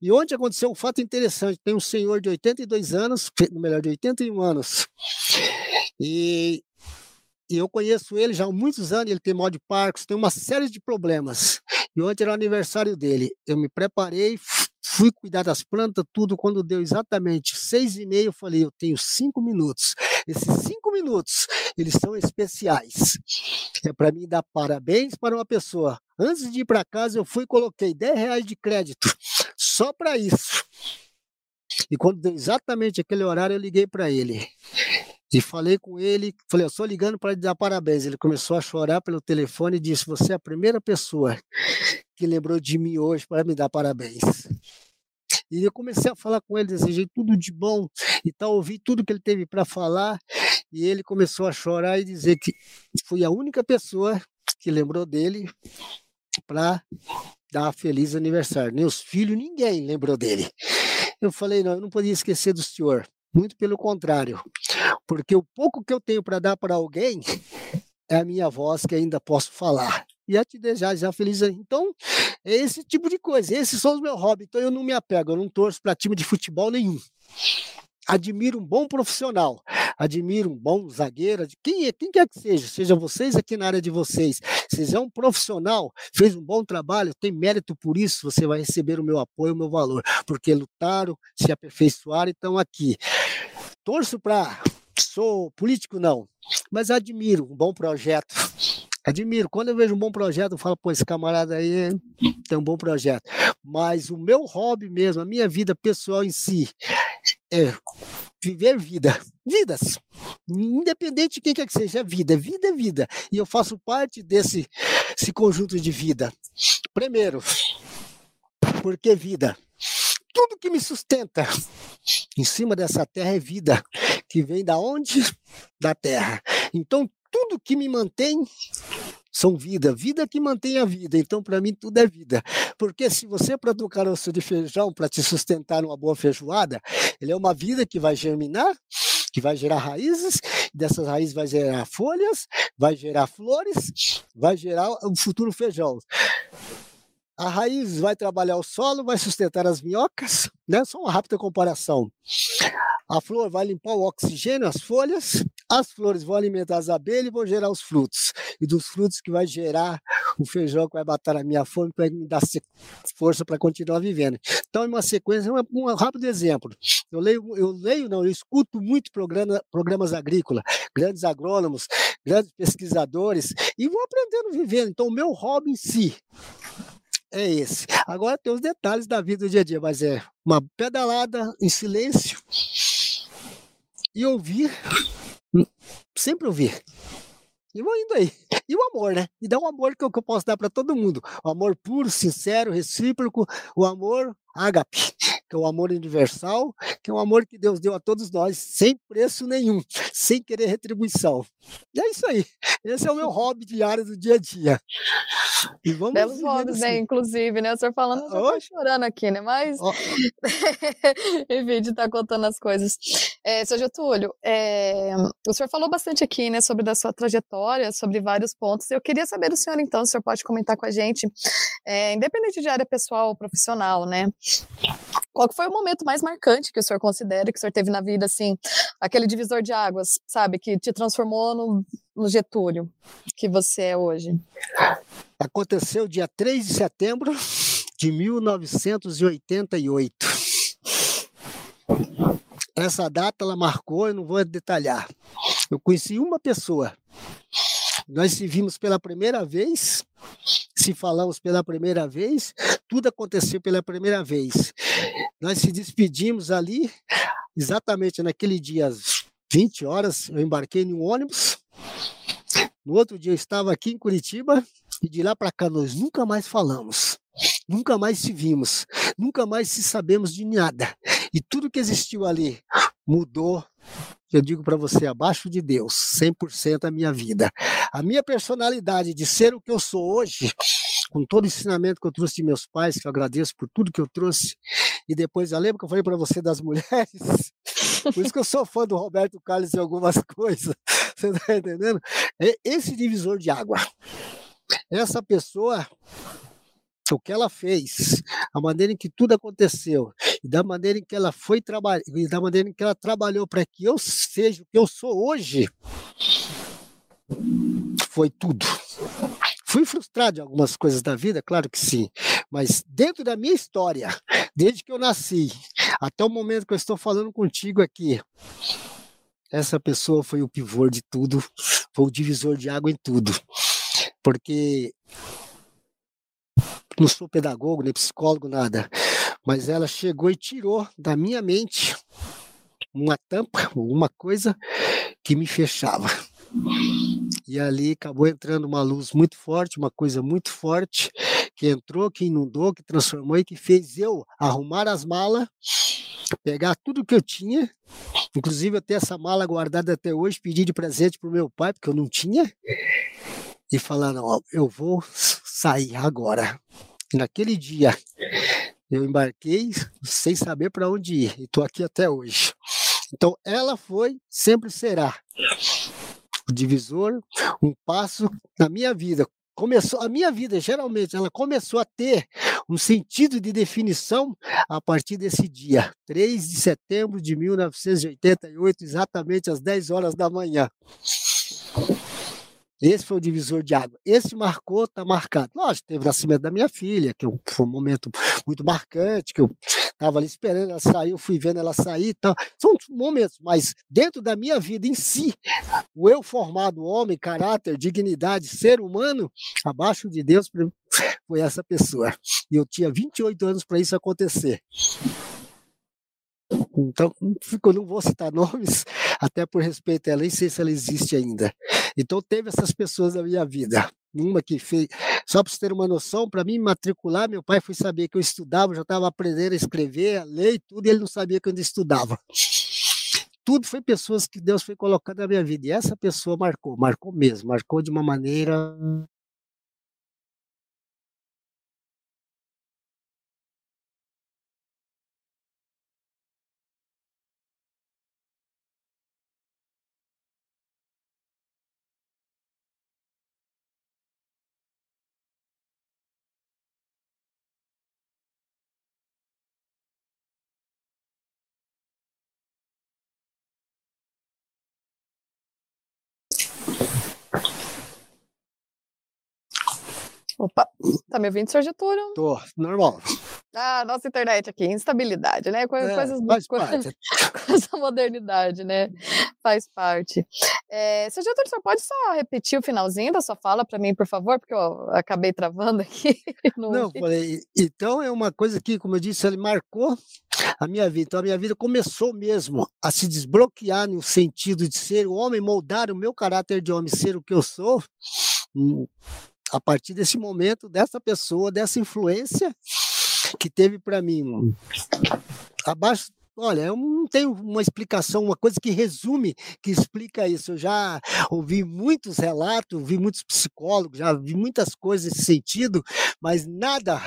E ontem aconteceu um fato interessante. Tem um senhor de 82 anos, melhor, de 81 anos. E, e eu conheço ele já há muitos anos, ele tem mal de Parkinson, tem uma série de problemas. E ontem era o aniversário dele. Eu me preparei, fui cuidar das plantas, tudo. Quando deu exatamente seis e meio, eu falei, eu tenho cinco minutos. Esses cinco minutos, eles são especiais. É para mim dar parabéns para uma pessoa. Antes de ir para casa, eu fui e coloquei 10 reais de crédito só para isso. E quando deu exatamente aquele horário, eu liguei para ele. E falei com ele, falei, eu estou ligando para lhe dar parabéns. Ele começou a chorar pelo telefone e disse: Você é a primeira pessoa que lembrou de mim hoje para me dar parabéns. E eu comecei a falar com ele, desejei tudo de bom e tal, ouvi tudo que ele teve para falar. E ele começou a chorar e dizer que fui a única pessoa que lembrou dele para dar feliz aniversário. Nem os filhos, ninguém lembrou dele. Eu falei, não, eu não podia esquecer do senhor. Muito pelo contrário. Porque o pouco que eu tenho para dar para alguém é a minha voz que ainda posso falar. E a te desejar já feliz. Então, é esse tipo de coisa. Esses são os meus hobbies. Então, eu não me apego, eu não torço para time de futebol nenhum admiro um bom profissional, admiro um bom zagueiro, quem, é, quem quer que seja, seja vocês aqui na área de vocês, se é um profissional, fez um bom trabalho, tem mérito por isso, você vai receber o meu apoio, o meu valor, porque lutaram, se aperfeiçoaram e estão aqui. Torço para, sou político não, mas admiro um bom projeto, admiro. Quando eu vejo um bom projeto, eu falo, pô, esse camarada aí tem um bom projeto. Mas o meu hobby mesmo, a minha vida pessoal em si, é viver vida, vidas, independente de quem quer que seja, é vida, vida é vida, e eu faço parte desse esse conjunto de vida. Primeiro, porque vida, tudo que me sustenta em cima dessa terra é vida, que vem da onde? Da terra. Então, tudo que me mantém são vida, vida que mantém a vida. Então, para mim, tudo é vida. Porque se você um caroço de feijão para te sustentar numa boa feijoada, ele é uma vida que vai germinar, que vai gerar raízes dessas raízes vai gerar folhas, vai gerar flores, vai gerar o futuro feijão. A raiz vai trabalhar o solo, vai sustentar as minhocas, né? Só uma rápida comparação. A flor vai limpar o oxigênio, as folhas, as flores vão alimentar as abelhas e vão gerar os frutos. E dos frutos que vai gerar o feijão que vai bater a minha fome para me dar força para continuar vivendo. Então, em uma sequência, um, um rápido exemplo. Eu leio, eu leio, não, eu escuto muito programa, programas agrícolas, grandes agrônomos, grandes pesquisadores, e vou aprendendo vivendo. Então, o meu hobby em si é esse. Agora tem os detalhes da vida do dia a dia, mas é uma pedalada em silêncio e ouvir, sempre ouvir. E vou indo aí. E o amor, né? E dá um amor que eu, que eu posso dar para todo mundo. O amor puro, sincero, recíproco, o amor ágape, que é o amor universal, que é o amor que Deus deu a todos nós, sem preço nenhum, sem querer retribuição. E é isso aí. Esse é o meu hobby diário do dia a dia. E vamos Belos hobbies, né? assim. né? Inclusive, né? O senhor falando, eu tô chorando aqui, né? Mas, oh. enfim, de estar tá contando as coisas. É, seu Getúlio, é... o senhor falou bastante aqui, né, sobre da sua trajetória, sobre vários pontos. Eu queria saber do senhor, então, se o senhor pode comentar com a gente, é, independente de área pessoal ou profissional, né? Qual foi o momento mais marcante que o senhor considera que o senhor teve na vida, assim, aquele divisor de águas, sabe, que te transformou no, no Getúlio que você é hoje? Aconteceu dia 3 de setembro de 1988. Essa data ela marcou, eu não vou detalhar. Eu conheci uma pessoa. Nós se vimos pela primeira vez, se falamos pela primeira vez, tudo aconteceu pela primeira vez. Nós se despedimos ali, exatamente naquele dia, às 20 horas, eu embarquei em um ônibus. No outro dia eu estava aqui em Curitiba e de lá para cá nós nunca mais falamos. Nunca mais se vimos, nunca mais se sabemos de nada. E tudo que existiu ali mudou eu digo para você, abaixo de Deus, 100% a minha vida. A minha personalidade de ser o que eu sou hoje, com todo o ensinamento que eu trouxe de meus pais, que eu agradeço por tudo que eu trouxe, e depois, eu lembro que eu falei para você das mulheres, por isso que eu sou fã do Roberto Carlos em algumas coisas, você está entendendo? É esse divisor de água. Essa pessoa o que ela fez, a maneira em que tudo aconteceu, e da maneira em que ela foi trabalhar, e da maneira em que ela trabalhou para que eu seja o que eu sou hoje, foi tudo. Fui frustrado em algumas coisas da vida, claro que sim, mas dentro da minha história, desde que eu nasci até o momento que eu estou falando contigo aqui, essa pessoa foi o pivô de tudo, foi o divisor de água em tudo. Porque não sou pedagogo, nem psicólogo, nada. Mas ela chegou e tirou da minha mente uma tampa, alguma coisa que me fechava. E ali acabou entrando uma luz muito forte, uma coisa muito forte, que entrou, que inundou, que transformou e que fez eu arrumar as malas, pegar tudo que eu tinha, inclusive eu essa mala guardada até hoje, pedir de presente para o meu pai, porque eu não tinha, e falar: não, eu vou sair agora. Naquele dia eu embarquei sem saber para onde ir e estou aqui até hoje. Então ela foi, sempre será o divisor, um passo na minha vida. Começou a minha vida, geralmente, ela começou a ter um sentido de definição a partir desse dia, 3 de setembro de 1988, exatamente às 10 horas da manhã. Esse foi o divisor de água. Esse marcou, está marcado. Lógico, teve o nascimento da minha filha, que foi um momento muito marcante, que eu estava ali esperando ela sair, eu fui vendo ela sair tal. São momentos, mas dentro da minha vida em si, o eu formado homem, caráter, dignidade, ser humano, abaixo de Deus, foi essa pessoa. E eu tinha 28 anos para isso acontecer. Então, eu não vou citar nomes, até por respeito a ela, nem sei se ela existe ainda. Então, teve essas pessoas na minha vida. Uma que fez, só para ter uma noção, para mim matricular, meu pai foi saber que eu estudava, já estava aprendendo a escrever, a ler e tudo, e ele não sabia que eu ainda estudava. Tudo foi pessoas que Deus foi colocando na minha vida. E essa pessoa marcou, marcou mesmo, marcou de uma maneira Opa, tá me ouvindo, Sr. Getúlio? Tô, normal. Ah, nossa internet aqui, instabilidade, né? Coisas, É, coisas faz co- parte. coisa da modernidade, né? Faz parte. É, Sr. Getúlio, senhor pode só repetir o finalzinho da sua fala para mim, por favor? Porque eu acabei travando aqui. Não, Não, falei, então é uma coisa que, como eu disse, ele marcou a minha vida. Então a minha vida começou mesmo a se desbloquear no sentido de ser o homem, moldar o meu caráter de homem, ser o que eu sou, a partir desse momento, dessa pessoa, dessa influência que teve para mim. hum, Abaixo Olha, eu não tenho uma explicação, uma coisa que resume, que explica isso. Eu já ouvi muitos relatos, vi muitos psicólogos, já vi muitas coisas nesse sentido, mas nada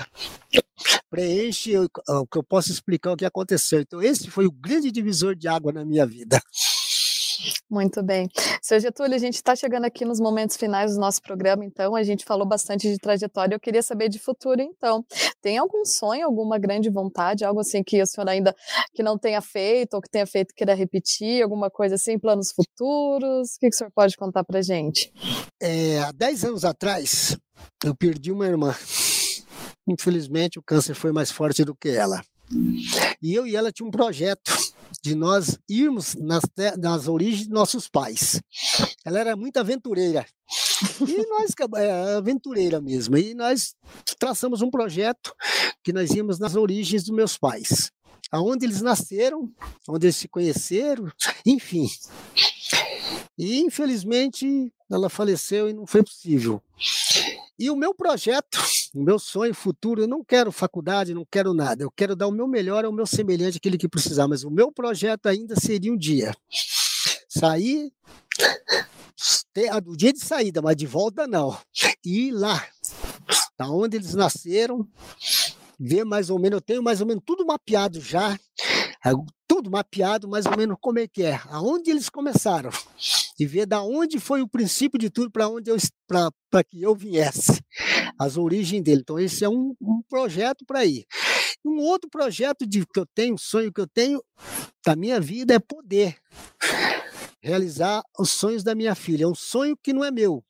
preenche o que eu posso explicar o que aconteceu. Então, esse foi o grande divisor de água na minha vida. Muito bem. Seu Getúlio, a gente está chegando aqui nos momentos finais do nosso programa, então a gente falou bastante de trajetória. Eu queria saber de futuro, então. Tem algum sonho, alguma grande vontade, algo assim que o senhor ainda que não tenha feito, ou que tenha feito queira repetir, alguma coisa assim, planos futuros? O que, que o senhor pode contar pra gente? É, há 10 anos atrás, eu perdi uma irmã. Infelizmente, o câncer foi mais forte do que ela. E eu e ela tinha um projeto de nós irmos nas, nas origens de nossos pais. Ela era muito aventureira. E nós, é, aventureira mesmo. E nós traçamos um projeto que nós íamos nas origens dos meus pais. Aonde eles nasceram, onde eles se conheceram, enfim. E infelizmente ela faleceu e não foi possível. E o meu projeto, o meu sonho futuro, eu não quero faculdade, não quero nada. Eu quero dar o meu melhor ao meu semelhante, aquele que precisar. Mas o meu projeto ainda seria um dia sair, ter o dia de saída, mas de volta não. Ir lá, da onde eles nasceram, ver mais ou menos, eu tenho mais ou menos tudo mapeado já, tudo mapeado mais ou menos como é que é, aonde eles começaram e ver da onde foi o princípio de tudo para onde eu para que eu viesse, as origens dele. Então esse é um, um projeto para ir. Um outro projeto de que eu tenho, sonho que eu tenho da minha vida é poder realizar os sonhos da minha filha. É um sonho que não é meu,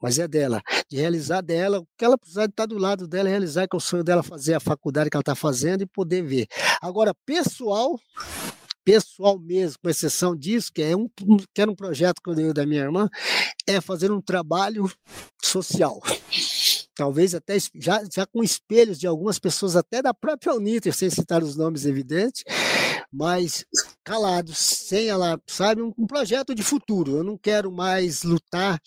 mas é dela. De realizar dela, o que ela precisar de estar do lado dela, realizar, que é o sonho dela fazer a faculdade que ela está fazendo e poder ver. Agora, pessoal, pessoal mesmo, com exceção disso, que é um, que era um projeto que eu dei da minha irmã, é fazer um trabalho social. Talvez até já, já com espelhos de algumas pessoas, até da própria Uniter, sem citar os nomes evidentes, mas calados, sem ela, sabe, um, um projeto de futuro. Eu não quero mais lutar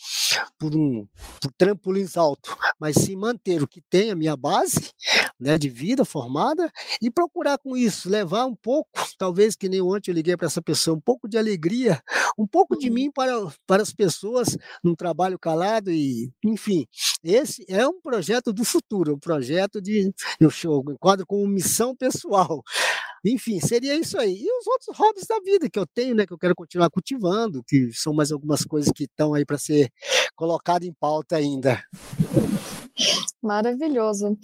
por um por trampolins alto, mas sim manter o que tem a minha base, né, de vida formada e procurar com isso levar um pouco, talvez que nem ontem eu liguei para essa pessoa, um pouco de alegria, um pouco de mim para para as pessoas num trabalho calado e, enfim, esse é um projeto do futuro, um projeto de eu show, enquadro como missão pessoal. Enfim, seria isso aí. E os outros hobbies da vida que eu tenho, né, que eu quero continuar cultivando, que são mais algumas coisas que estão aí para ser colocado em pauta ainda. Maravilhoso.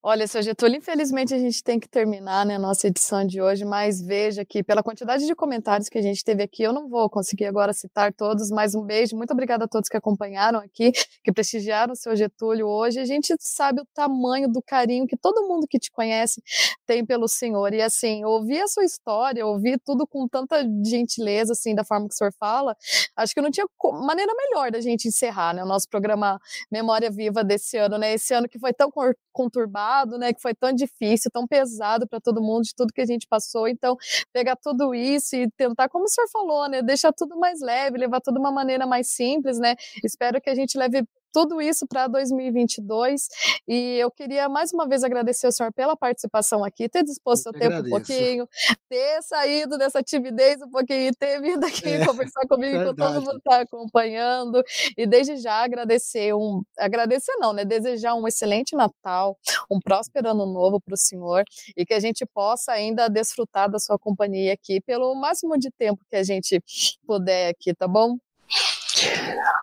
Olha, seu Getúlio, infelizmente a gente tem que terminar né, a nossa edição de hoje, mas veja que pela quantidade de comentários que a gente teve aqui, eu não vou conseguir agora citar todos, mas um beijo, muito obrigada a todos que acompanharam aqui, que prestigiaram o seu Getúlio hoje. A gente sabe o tamanho do carinho que todo mundo que te conhece tem pelo senhor. E assim, ouvir a sua história, ouvir tudo com tanta gentileza, assim, da forma que o senhor fala, acho que não tinha maneira melhor da gente encerrar né, o nosso programa Memória Viva desse ano, né? Esse ano que foi tão conturbado, né? Que foi tão difícil, tão pesado para todo mundo, de tudo que a gente passou. Então, pegar tudo isso e tentar, como o senhor falou, né? Deixar tudo mais leve, levar tudo de uma maneira mais simples, né? Espero que a gente leve tudo isso para 2022 e eu queria mais uma vez agradecer ao senhor pela participação aqui, ter disposto Eu seu tempo um pouquinho, ter saído dessa timidez um pouquinho e ter vindo aqui É, conversar comigo, com todo mundo que está acompanhando. E desde já agradecer um. Agradecer não, né? Desejar um excelente Natal, um próspero ano novo para o senhor e que a gente possa ainda desfrutar da sua companhia aqui pelo máximo de tempo que a gente puder aqui, tá bom?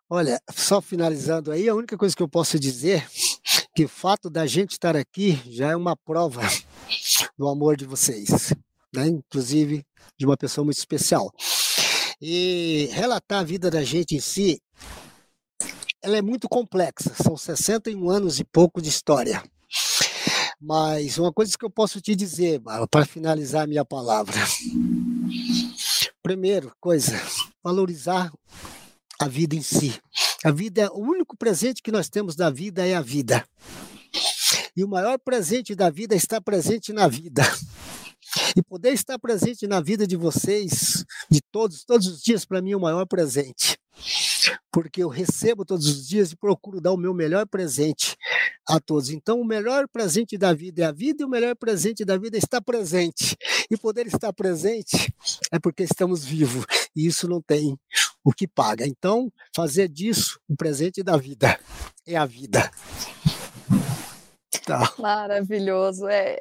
Olha, só finalizando aí, a única coisa que eu posso dizer que o fato da gente estar aqui já é uma prova do amor de vocês, né? Inclusive de uma pessoa muito especial. E relatar a vida da gente em si ela é muito complexa, são 61 anos e pouco de história. Mas uma coisa que eu posso te dizer, para finalizar a minha palavra. Primeiro, coisa, valorizar a vida em si. A vida, o único presente que nós temos da vida é a vida. E o maior presente da vida está presente na vida. E poder estar presente na vida de vocês, de todos, todos os dias, para mim é o maior presente porque eu recebo todos os dias e procuro dar o meu melhor presente a todos. Então, o melhor presente da vida é a vida e o melhor presente da vida é estar presente. E poder estar presente é porque estamos vivos e isso não tem o que paga. Então, fazer disso o presente da vida é a vida. Tá. Maravilhoso. É.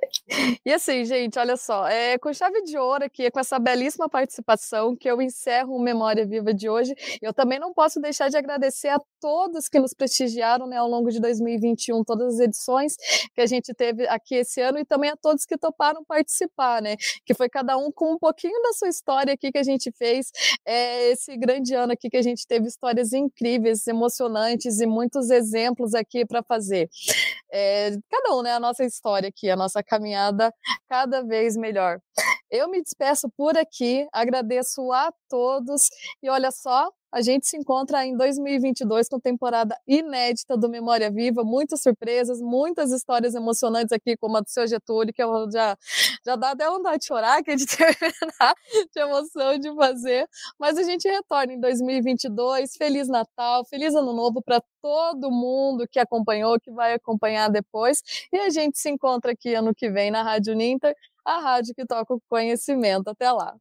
E assim, gente, olha só, é com chave de ouro aqui, com essa belíssima participação que eu encerro o Memória Viva de hoje. Eu também não posso deixar de agradecer a todos que nos prestigiaram né, ao longo de 2021, todas as edições que a gente teve aqui esse ano e também a todos que toparam participar, né? Que foi cada um com um pouquinho da sua história aqui que a gente fez. É, esse grande ano aqui que a gente teve histórias incríveis, emocionantes e muitos exemplos aqui para fazer. É, cada um, né? A nossa história aqui, a nossa caminhada cada vez melhor. Eu me despeço por aqui, agradeço a todos e olha só, a gente se encontra em 2022 com temporada inédita do Memória Viva, muitas surpresas, muitas histórias emocionantes aqui, como a do seu Getúlio, que eu já, já dá até vontade de chorar, que é de terminar, de emoção de fazer. Mas a gente retorna em 2022. Feliz Natal, feliz Ano Novo para todo mundo que acompanhou, que vai acompanhar depois. E a gente se encontra aqui ano que vem na Rádio Ninter, a rádio que toca o conhecimento. Até lá.